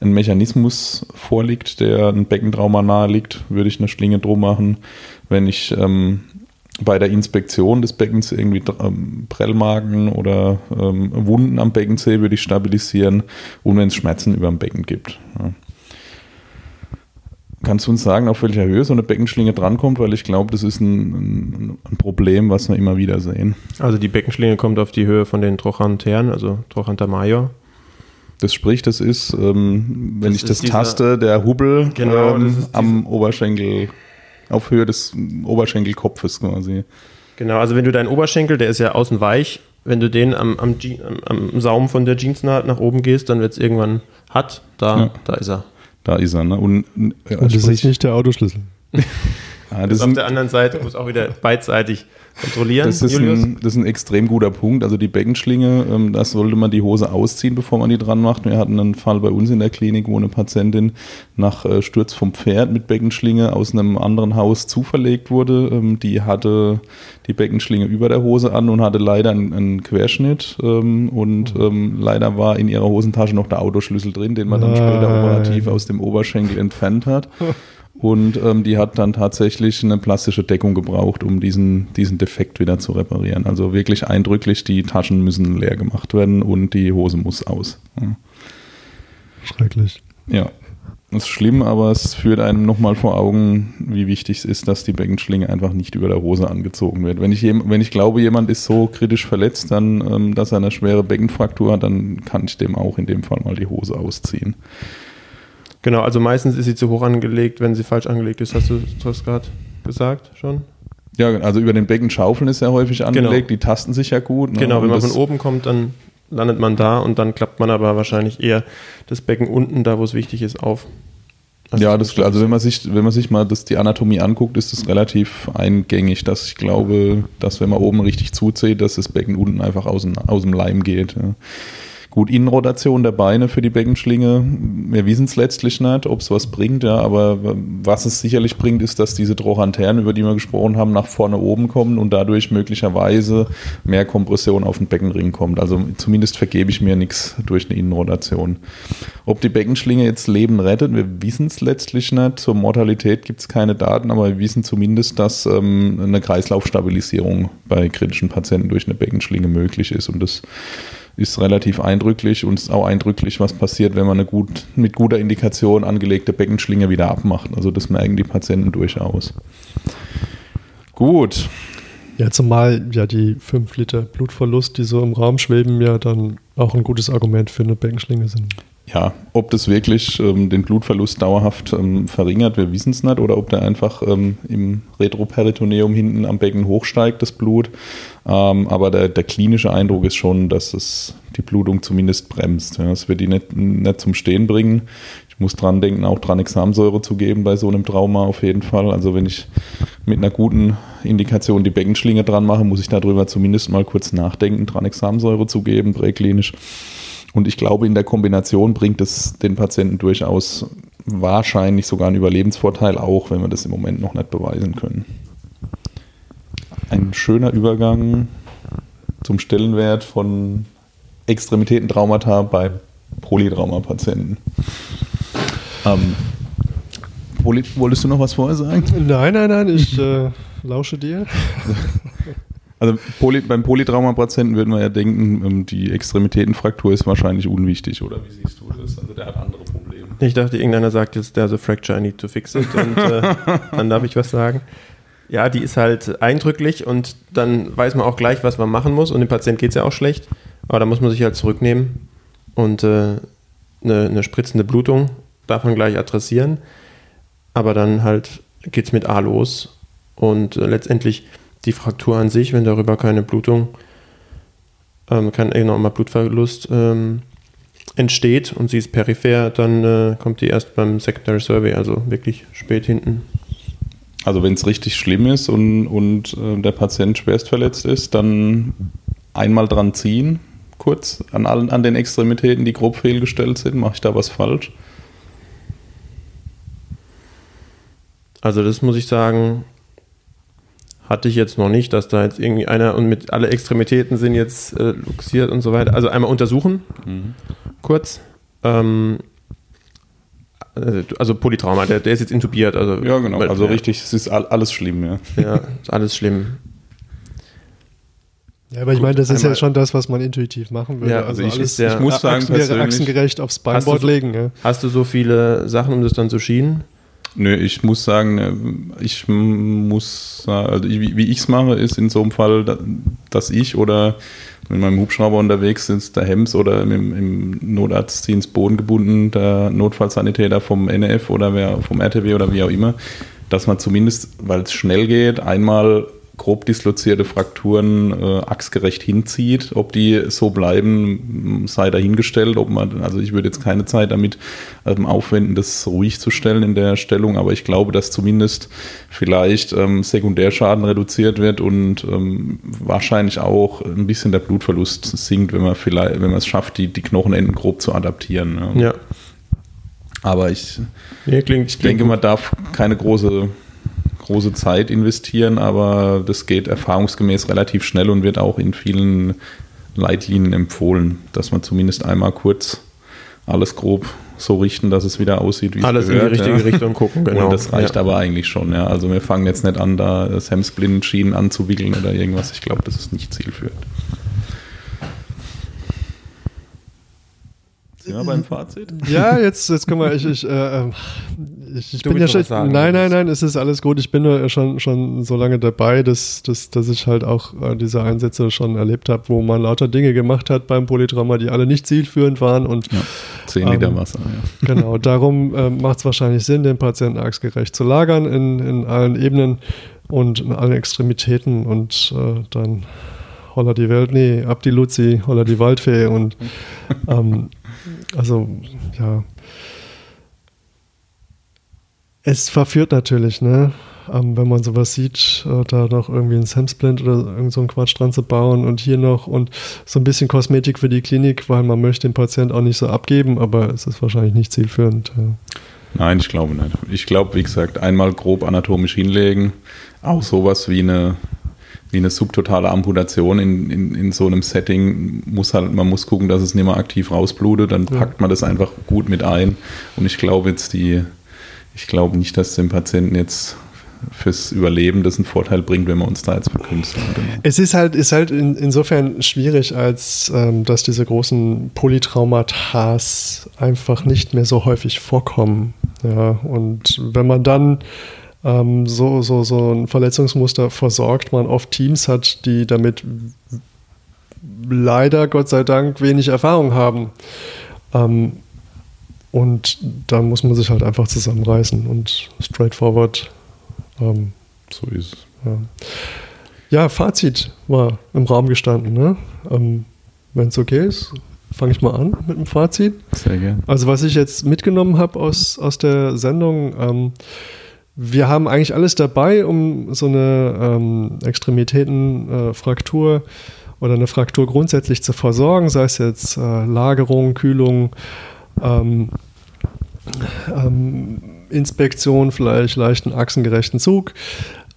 ein Mechanismus vorliegt, der ein Beckentrauma nahe liegt, würde ich eine Schlinge drum machen. Wenn ich ähm, bei der Inspektion des Beckens irgendwie ähm, Prellmagen oder ähm, Wunden am Becken sehe, würde ich stabilisieren und wenn es Schmerzen über dem Becken gibt. Ja. Kannst du uns sagen, auf welcher Höhe so eine Beckenschlinge drankommt? Weil ich glaube, das ist ein, ein, ein, Problem, was wir immer wieder sehen. Also die Beckenschlinge kommt auf die Höhe von den Trochanteren, also Trochanter major. Das sprich, das ist, ähm, wenn Das ich ist das dieser- taste, der Hubbel Genau, ähm, am Oberschenkel, auf Höhe des Oberschenkelkopfes quasi. Genau, also wenn du deinen Oberschenkel, der ist ja außen weich, wenn du den am, am, am, am Saum von der Jeansnaht nach oben gehst, dann wird es irgendwann hart. Da, Ja. da ist er. Da ist er. Ne? Und, äh, Und das sprich, ist nicht der Autoschlüssel. ja, Das ist auf der anderen Seite, muss auch wieder beidseitig kontrollieren. das, ist ein, das ist ein extrem guter Punkt. Also die Beckenschlinge, ähm, da sollte man die Hose ausziehen, bevor man die dran macht. Wir hatten einen Fall bei uns in der Klinik, wo eine Patientin nach äh, Sturz vom Pferd mit Beckenschlinge aus einem anderen Haus zuverlegt wurde. Ähm, die hatte die Beckenschlinge über der Hose an und hatte leider einen, einen Querschnitt. Ähm, und ähm, leider war in ihrer Hosentasche noch der Autoschlüssel drin, den man dann später operativ aus dem Oberschenkel entfernt hat. Und ähm, die hat dann tatsächlich eine plastische Deckung gebraucht, um diesen, diesen Defekt wieder zu reparieren. Also wirklich eindrücklich, die Taschen müssen leer gemacht werden und die Hose muss aus. Ja. Schrecklich. Ja, das ist schlimm, aber es führt einem nochmal vor Augen, wie wichtig es ist, dass die Beckenschlinge einfach nicht über der Hose angezogen wird. Wenn ich, wenn ich glaube, jemand ist so kritisch verletzt, dann, ähm, dass er eine schwere Beckenfraktur hat, dann kann ich dem auch in dem Fall mal die Hose ausziehen. Genau, also meistens ist sie zu hoch angelegt, wenn sie falsch angelegt ist. Hast du das gerade gesagt schon? Ja, also über den Becken schaufeln ist ja häufig angelegt, die tasten sich ja gut. Ne? Genau, wenn man von oben kommt, dann landet man da und dann klappt man aber wahrscheinlich eher das Becken unten, da wo es wichtig ist, auf. Ja, das, also wenn man sich, wenn man sich mal das, die Anatomie anguckt, ist das relativ eingängig, dass ich glaube, dass wenn man oben richtig zuzieht, dass das Becken unten einfach aus dem, aus dem Leim geht. Ja. Gut, Innenrotation der Beine für die Beckenschlinge, wir wissen es letztlich nicht, ob es was bringt, ja, aber was es sicherlich bringt, ist, dass diese Trochanternen, über die wir gesprochen haben, nach vorne oben kommen und dadurch möglicherweise mehr Kompression auf den Beckenring kommt. Also zumindest vergebe ich mir nichts durch eine Innenrotation. Ob die Beckenschlinge jetzt Leben rettet, wir wissen es letztlich nicht. Zur Mortalität gibt es keine Daten, aber wir wissen zumindest, dass ähm, eine Kreislaufstabilisierung bei kritischen Patienten durch eine Beckenschlinge möglich ist. Und das ist relativ eindrücklich und ist auch eindrücklich, was passiert, wenn man eine gut, mit guter Indikation angelegte Beckenschlinge wieder abmacht. Also das merken die Patienten durchaus. Gut, Ja, zumal ja die 5 Liter Blutverlust, die so im Raum schweben, ja dann auch ein gutes Argument für eine Beckenschlinge sind. Ja, ob das wirklich ähm, den Blutverlust dauerhaft ähm, verringert, wir wissen es nicht, oder ob der einfach ähm, im Retroperitoneum hinten am Becken hochsteigt, das Blut. Ähm, aber der, der klinische Eindruck ist schon, dass es die Blutung zumindest bremst. Ja, es wird die nicht, nicht zum Stehen bringen. Ich muss dran denken, auch Tranexamsäure zu geben bei so einem Trauma auf jeden Fall. Also wenn ich mit einer guten Indikation die Beckenschlinge dran mache, muss ich darüber zumindest mal kurz nachdenken, Tranexamsäure zu geben, präklinisch. Und ich glaube, in der Kombination bringt es den Patienten durchaus wahrscheinlich sogar einen Überlebensvorteil, auch wenn wir das im Moment noch nicht beweisen können. Ein schöner Übergang zum Stellenwert von Extremitätentraumata bei Polytraumapatienten. Ähm, Poly wolltest du noch was vorher sagen? Nein, nein, nein, ich äh, lausche dir. Also Poly, beim Polytraumapatienten würden wir ja denken, ähm, die Extremitätenfraktur ist wahrscheinlich unwichtig, oder wie siehst du das? Also der hat andere Probleme. Ich dachte, irgendeiner sagt jetzt, there's a fracture, I need to fix it. Und äh, dann darf ich was sagen. Ja, die ist halt eindrücklich und dann weiß man auch gleich, was man machen muss. Und dem Patient geht es ja auch schlecht. Aber da muss man sich halt zurücknehmen und äh, eine, eine spritzende Blutung darf man gleich adressieren. Aber dann halt geht es mit A los. Und äh, letztendlich die Fraktur an sich, wenn darüber keine Blutung, ähm, kein enormer Blutverlust ähm, entsteht und sie ist peripher, dann äh, kommt die erst beim Secondary Survey, also wirklich spät hinten. Also wenn es richtig schlimm ist und, und äh, der Patient schwerst verletzt ist, dann einmal dran ziehen, kurz an allen an den Extremitäten, die grob fehlgestellt sind. Mache ich da was falsch? Also das muss ich sagen, hatte ich jetzt noch nicht, dass da jetzt irgendwie einer und mit alle Extremitäten sind jetzt äh, luxiert und so weiter. Also einmal untersuchen, kurz. Ähm, äh, also Polytrauma, der, der ist jetzt intubiert. Also, Ja, genau. weil- Also ja, richtig, es ist all, alles schlimm, ja. Ja, ist alles schlimm. Ja, aber ich meine, das ist ja schon das, was man intuitiv machen würde. Ja, also ich- ist der- ich muss sagen, Achsen, persönlich- achsengerecht aufs Hast du Beinboard legen. Ja. Hast du so viele Sachen, um das dann zu schienen? Nö, ich muss sagen, äh, ich muss, also wie, wie ich es mache, ist in so einem Fall, da- dass ich oder mit meinem Hubschrauber unterwegs ist, der Hems oder im, im Notarztdienst Boden gebunden, der Notfallsanitäter vom NF oder wer vom RTW oder wie auch immer, dass man zumindest, weil es schnell geht, einmal grob dislozierte Frakturen äh, achsgerecht hinzieht. Ob die so bleiben, sei dahingestellt. Ob man, also ich würde jetzt keine Zeit damit ähm, aufwenden, das ruhig zu stellen in der Stellung, aber ich glaube, dass zumindest vielleicht ähm, Sekundärschaden reduziert wird und ähm, wahrscheinlich auch ein bisschen der Blutverlust sinkt, wenn man vielleicht, wenn man es schafft, die, die Knochenenden grob zu adaptieren. Ja. Ja. Aber ich, Nee, klingt, ich denke, man darf keine große, große Zeit investieren, aber das geht erfahrungsgemäß relativ schnell und wird auch in vielen Leitlinien empfohlen, dass man zumindest einmal kurz alles grob so richten, dass es wieder aussieht, wie alles es gehört. in die richtige ja. Richtung gucken, genau. Und das reicht ja. aber eigentlich schon. Ja. Also wir fangen jetzt nicht an, da das Hemsblindenschienen anzuwickeln oder irgendwas. Ich glaube, das ist nicht zielführend. Sind wir beim Fazit? Ja, jetzt, jetzt können wir, ich, ich, äh, ähm, ich, ich bin ja schon. Sagen, nein, nein, nein, es ist alles gut. Ich bin nur schon, schon so lange dabei, dass, dass, dass ich halt auch äh, diese Einsätze schon erlebt habe, wo man lauter Dinge gemacht hat beim Polytrauma, die alle nicht zielführend waren. Und, ja, 10 Liter ähm, Wasser, ja. Genau, darum äh, macht es wahrscheinlich Sinn, den Patienten achsgerecht zu lagern in, in allen Ebenen und in allen Extremitäten und äh, dann holla die Welt, nee, ab die Luzi, holla die Waldfee und ähm, also ja. Es verführt natürlich, ne? Ähm, wenn man sowas sieht, äh, da noch irgendwie ein Samsplint oder irgend so einen Quatsch dran zu bauen und hier noch und so ein bisschen Kosmetik für die Klinik, weil man möchte den Patienten auch nicht so abgeben, aber es ist wahrscheinlich nicht zielführend. Ja. Nein, ich glaube nicht. Ich glaube, wie gesagt, einmal grob anatomisch hinlegen, auch sowas wie eine wie eine subtotale Amputation in, in, in so einem Setting muss halt, man muss gucken, dass es nicht mehr aktiv rausblutet, dann packt man das einfach gut mit ein. Und ich glaube jetzt die, ich glaube nicht, dass dem Patienten jetzt fürs Überleben das einen Vorteil bringt, wenn wir uns da jetzt verkünsteln. Genau. Es ist halt, ist halt in, insofern schwierig, als ähm, dass diese großen Polytraumata einfach nicht mehr so häufig vorkommen. Ja, und wenn man dann ähm, so, so, so ein Verletzungsmuster versorgt, man oft Teams hat, die damit leider, Gott sei Dank, wenig Erfahrung haben. Ähm, und da muss man sich halt einfach zusammenreißen und straightforward. Ähm, so ist es. Ja. ja. Fazit war im Raum gestanden. Ne? Ähm, Wenn es okay ist, fange ich mal an mit dem Fazit. Sehr gerne. Also, was ich jetzt mitgenommen habe aus, aus der Sendung, ähm, wir haben eigentlich alles dabei, um so eine ähm, Extremitätenfraktur äh, oder eine Fraktur grundsätzlich zu versorgen, sei es jetzt äh, Lagerung, Kühlung, ähm, ähm, Inspektion, vielleicht leichten achsengerechten Zug.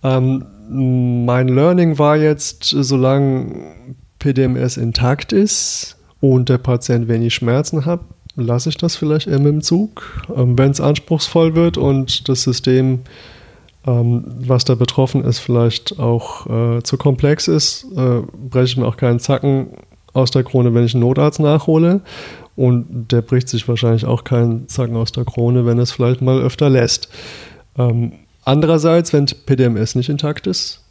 Ähm, mein Learning war jetzt, solange PDMS intakt ist und der Patient wenig Schmerzen hat, lasse ich das vielleicht eher mit dem Zug. Ähm, Wenn es anspruchsvoll wird und das System, ähm, was da betroffen ist, vielleicht auch äh, zu komplex ist, äh, breche ich mir auch keinen Zacken aus der Krone, wenn ich einen Notarzt nachhole. Und der bricht sich wahrscheinlich auch keinen Zacken aus der Krone, wenn es vielleicht mal öfter lässt. Ähm, andererseits, wenn PDMS nicht intakt ist,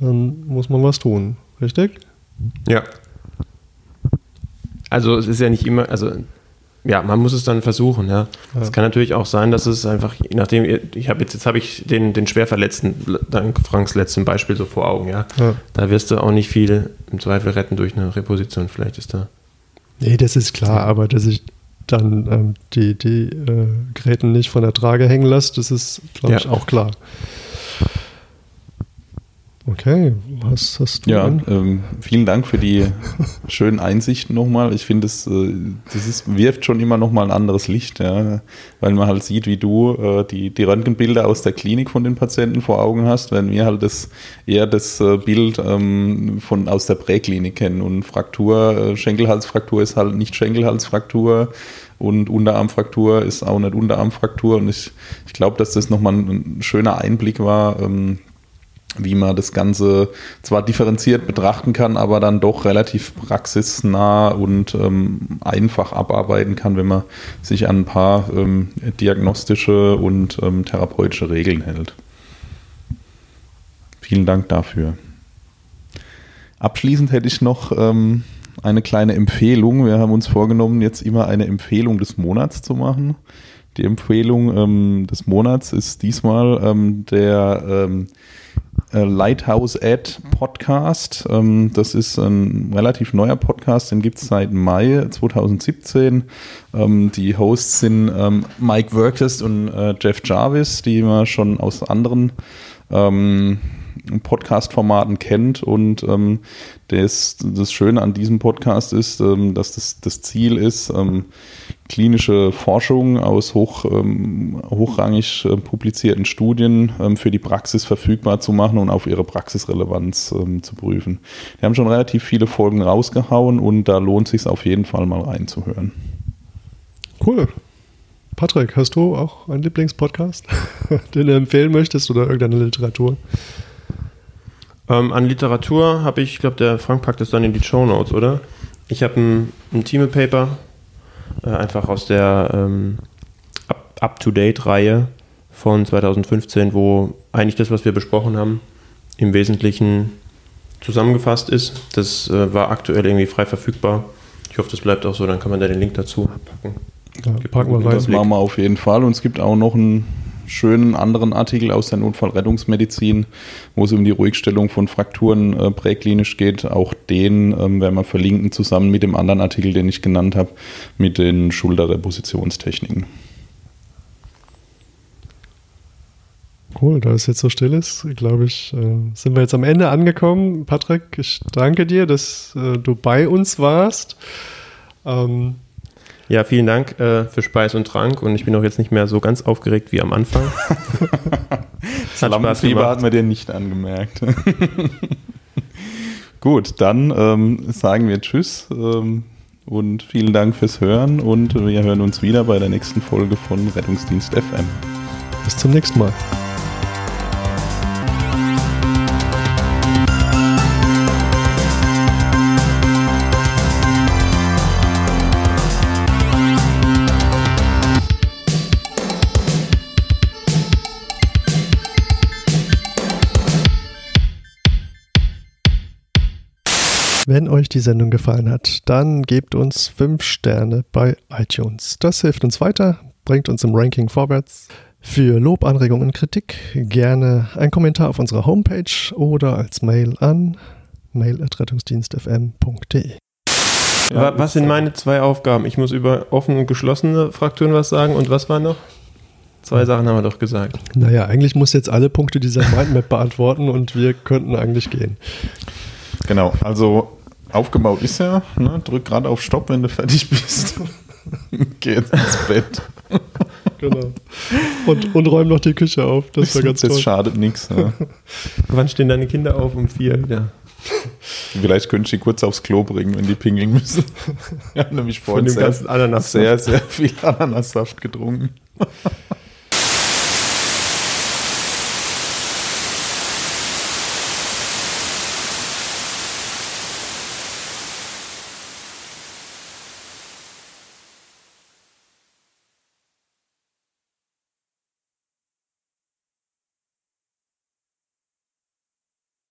dann muss man was tun. Richtig? Ja. Also es ist ja nicht immer, also ja, man muss es dann versuchen, ja. Es ja. kann natürlich auch sein, dass es einfach, je nachdem, ich habe jetzt, jetzt habe ich den, den Schwerverletzten, dank Franks letzten Beispiel so vor Augen, ja? ja. Da wirst du auch nicht viel im Zweifel retten durch eine Reposition. Vielleicht ist da. Nee, das ist klar, aber dass ich dann ähm, die, die äh, Geräten nicht von der Trage hängen lasse, das ist, glaube ich, auch klar. Okay, was hast du? Ja, ähm, vielen Dank für die schönen Einsichten nochmal. Ich finde, das, äh, das ist, wirft schon immer nochmal ein anderes Licht, ja, weil man halt sieht, wie du äh, die, die Röntgenbilder aus der Klinik von den Patienten vor Augen hast, wenn wir halt das eher das äh, Bild ähm, von, aus der Präklinik kennen. Und Fraktur, äh, Schenkelhalsfraktur ist halt nicht Schenkelhalsfraktur und Unterarmfraktur ist auch nicht Unterarmfraktur. Und ich, ich glaube, dass das nochmal ein, ein schöner Einblick war. Ähm, wie man das Ganze zwar differenziert betrachten kann, aber dann doch relativ praxisnah und ähm, einfach abarbeiten kann, wenn man sich an ein paar ähm, diagnostische und ähm, therapeutische Regeln hält. Vielen Dank dafür. Abschließend hätte ich noch ähm, eine kleine Empfehlung. Wir haben uns vorgenommen, jetzt immer eine Empfehlung des Monats zu machen. Die Empfehlung ähm, des Monats ist diesmal ähm, der Lighthouse Ad Podcast. Ähm, das ist ein relativ neuer Podcast, den gibt es seit Mai 2017. Ähm, die Hosts sind ähm, Mike Workest und äh, Jeff Jarvis, die man schon aus anderen Podcast-Formaten kennt. Und ähm, das, das Schöne an diesem Podcast ist, ähm, dass das, das Ziel ist, ähm, klinische Forschung aus hoch, ähm, hochrangig äh, publizierten Studien ähm, für die Praxis verfügbar zu machen und auf ihre Praxisrelevanz ähm, zu prüfen. Die haben schon relativ viele Folgen rausgehauen und da lohnt sich auf jeden Fall mal reinzuhören. Cool. Patrick, hast du auch einen Lieblingspodcast, den du empfehlen möchtest oder irgendeine Literatur? Ähm, an Literatur habe ich, ich glaube, der Frank packt das dann in die Show Notes, oder? Ich habe ein, ein Team-Paper äh, einfach aus der ähm, Up-to-Date-Reihe von 2015, wo eigentlich das, was wir besprochen haben, im Wesentlichen zusammengefasst ist. Das äh, war aktuell irgendwie frei verfügbar. Ich hoffe, das bleibt auch so, dann kann man da den Link dazu packen. Ja, packen wir rein. Das machen wir auf jeden Fall. Und es gibt auch noch einen schönen anderen Artikel aus der Notfallrettungsmedizin, wo es um die Ruhigstellung von Frakturen äh, präklinisch geht. Auch den ähm, werden wir verlinken, zusammen mit dem anderen Artikel, den ich genannt habe, mit den Schulterrepositionstechniken. Cool, da es jetzt so still ist, glaube ich, äh, sind wir jetzt am Ende angekommen. Patrick, ich danke dir, dass äh, du bei uns warst. Ähm, ja, vielen Dank äh, für Speis und Trank und ich bin auch jetzt nicht mehr so ganz aufgeregt wie am Anfang. das Lampenfieber hat man dir nicht angemerkt. Gut, dann ähm, sagen wir Tschüss ähm, und vielen Dank fürs Hören und wir hören uns wieder bei der nächsten Folge von Rettungsdienst FM. Bis zum nächsten Mal. Wenn euch die Sendung gefallen hat, dann gebt uns 5 Sterne bei iTunes. Das hilft uns weiter, bringt uns im Ranking vorwärts. Für Lob, Anregungen und Kritik gerne ein Kommentar auf unserer Homepage oder als Mail an mail.rettungsdienstfm.de. Ja, was sind meine zwei Aufgaben? Ich muss über offene und geschlossene Frakturen was sagen und was war noch? Zwei Sachen haben wir doch gesagt. Naja, eigentlich muss jetzt alle Punkte dieser Mindmap beantworten und wir könnten eigentlich gehen. Genau, also aufgebaut ist er. Ne? Drück gerade auf Stopp, wenn du fertig bist. Geh jetzt ins Bett. Genau. Und, und räum noch die Küche auf. Das wäre ganz das toll. schadet nichts. Ja. Wann stehen deine Kinder auf? Um vier wieder. Vielleicht könnte ich die kurz aufs Klo bringen, wenn die pingeln müssen. Ich habe nämlich Von vorhin dem sehr, ganzen Ananas. sehr, sehr viel Ananassaft getrunken.